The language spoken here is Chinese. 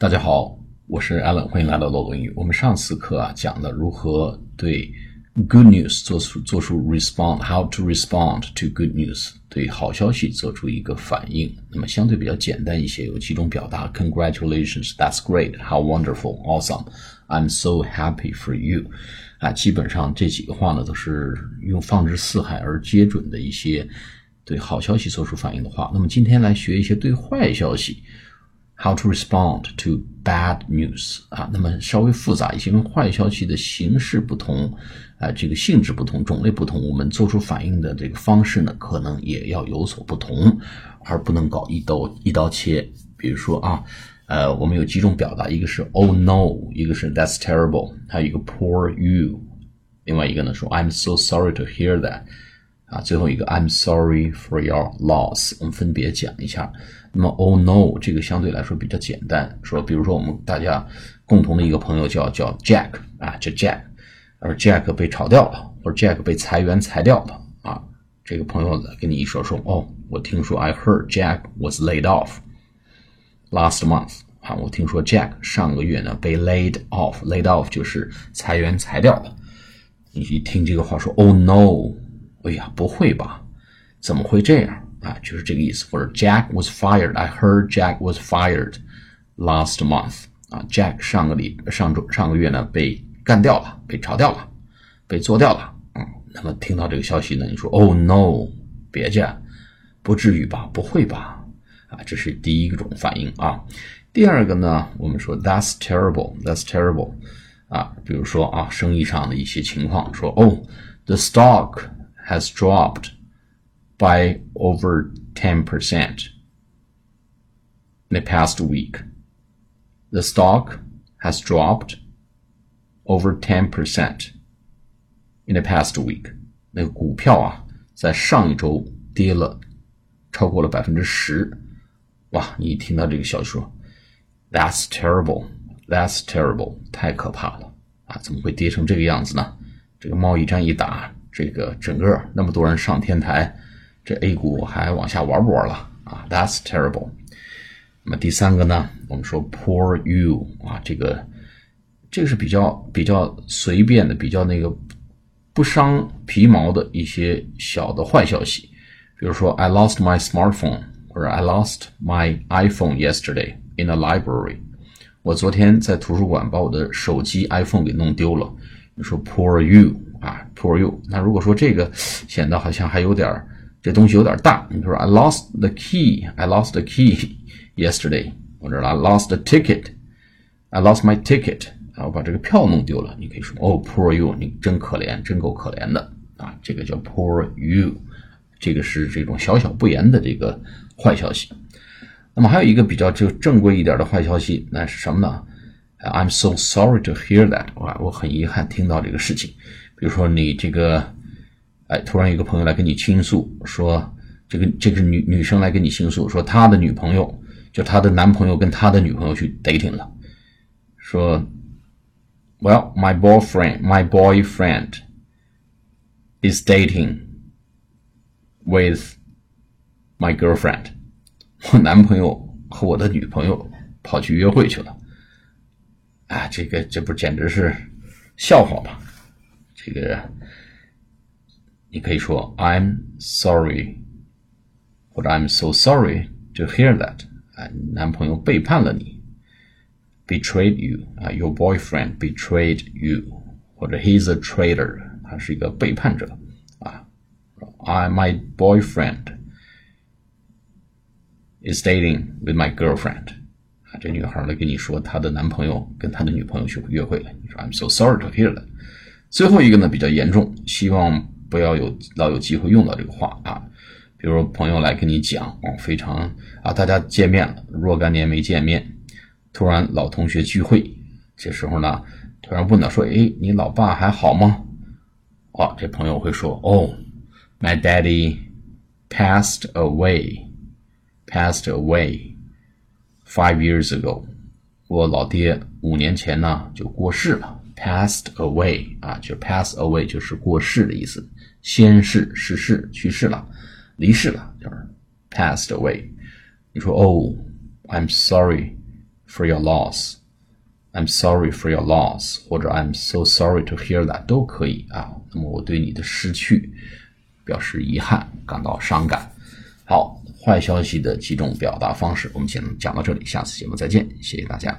大家好，我是 Alan，欢迎来到漏斗英语。我们上次课啊讲了如何对 good news 做出做出 respond，how to respond to good news，对好消息做出一个反应。那么相对比较简单一些，有几种表达：Congratulations，That's great，How wonderful，Awesome，I'm so happy for you。啊，基本上这几个话呢都是用放之四海而皆准的一些对好消息做出反应的话。那么今天来学一些对坏消息。How to respond to bad news 啊，那么稍微复杂一些，因为坏消息的形式不同，啊，这个性质不同，种类不同，我们做出反应的这个方式呢，可能也要有所不同，而不能搞一刀一刀切。比如说啊，呃，我们有几种表达，一个是 Oh no，一个是 That's terrible，还有一个 Poor you，另外一个呢说 I'm so sorry to hear that。啊，最后一个 I'm sorry for your loss，我们分别讲一下。那么 Oh no，这个相对来说比较简单。说，比如说我们大家共同的一个朋友叫叫 Jack 啊，叫 Jack，而 Jack 被炒掉了，或者 Jack 被裁员裁掉了啊。这个朋友呢跟你一说说，哦，我听说 I heard Jack was laid off last month 啊，我听说 Jack 上个月呢被 laid off，laid off 就是裁员裁掉了。你一听这个话说 Oh no。哎呀，不会吧？怎么会这样啊？就是这个意思。或者 Jack was fired. I heard Jack was fired last month. 啊，Jack 上个礼上周上个月呢被干掉了，被炒掉了，被做掉了。嗯，那么听到这个消息呢，你说 Oh no，别介，不至于吧？不会吧？啊，这是第一种反应啊。第二个呢，我们说 That's terrible. That's terrible. 啊，比如说啊，生意上的一些情况，说 Oh the stock has dropped by over 10% in the past week. The stock has dropped over 10% in the past week. 那个股票啊，在上一周跌了超过了百分之十。哇！你一听到这个消息说，That's terrible, That's terrible，太可怕了啊！怎么会跌成这个样子呢？这个贸易战一打，这个整个那么多人上天台， 这 A 股还往下玩不玩了啊？That's terrible。那么第三个呢，我们说 Poor you 啊，这个这个是比较比较随便的，比较那个不伤皮毛的一些小的坏消息，比如说 I lost my smartphone，或者 I lost my iPhone yesterday in a library。我昨天在图书馆把我的手机 iPhone 给弄丢了。你说 Poor you。啊，poor you。那如果说这个显得好像还有点儿，这东西有点大，你比如说 I lost the key，I lost the key yesterday，或者 I lost the ticket，I lost my ticket，啊，我把这个票弄丢了，你可以说哦，poor you，你真可怜，真够可怜的啊，这个叫 poor you，这个是这种小小不言的这个坏消息。那么还有一个比较就正规一点的坏消息，那是什么呢？I'm so sorry to hear that，哇，我很遗憾听到这个事情。比如说你这个，哎，突然有个朋友来跟你倾诉，说这个这个女女生来跟你倾诉，说她的女朋友，就她的男朋友跟她的女朋友去 dating 了，说，Well, my boyfriend, my boyfriend is dating with my girlfriend，我男朋友和我的女朋友跑去约会去了，啊，这个这不简直是笑话吗？这个你可以说 "I'm sorry" 或者 "I'm so sorry to hear that" 啊，男朋友背叛了你，betrayed you 啊，your boyfriend betrayed you 或者 he's a traitor，他是一个背叛者啊。I my boyfriend is dating with my girlfriend 啊，这女孩来跟你说她的男朋友跟她的女朋友去约会了，你说 "I'm so sorry to hear that"。最后一个呢比较严重，希望 不要有老有机会用到这个话啊。比如朋友来跟你讲哦，非常啊，大家见面了若干年没见面，突然老同学聚会，这时候呢突然问到说，哎，你老爸还好吗？哦，这朋友会说，哦，My daddy passed away，passed away five years ago，我老爹五年前呢就过世了。passed away 啊，就 pass away 就是过世的意思，先逝、逝世、去世了、离世了，就是 passed away。你说哦，I'm sorry for your loss。I'm sorry for your loss，或者 I'm so sorry to hear that 都可以啊。那么我对你的失去表示遗憾，感到伤感。好，坏消息的几种表达方式，我们先讲到这里，下次节目再见，谢谢大家。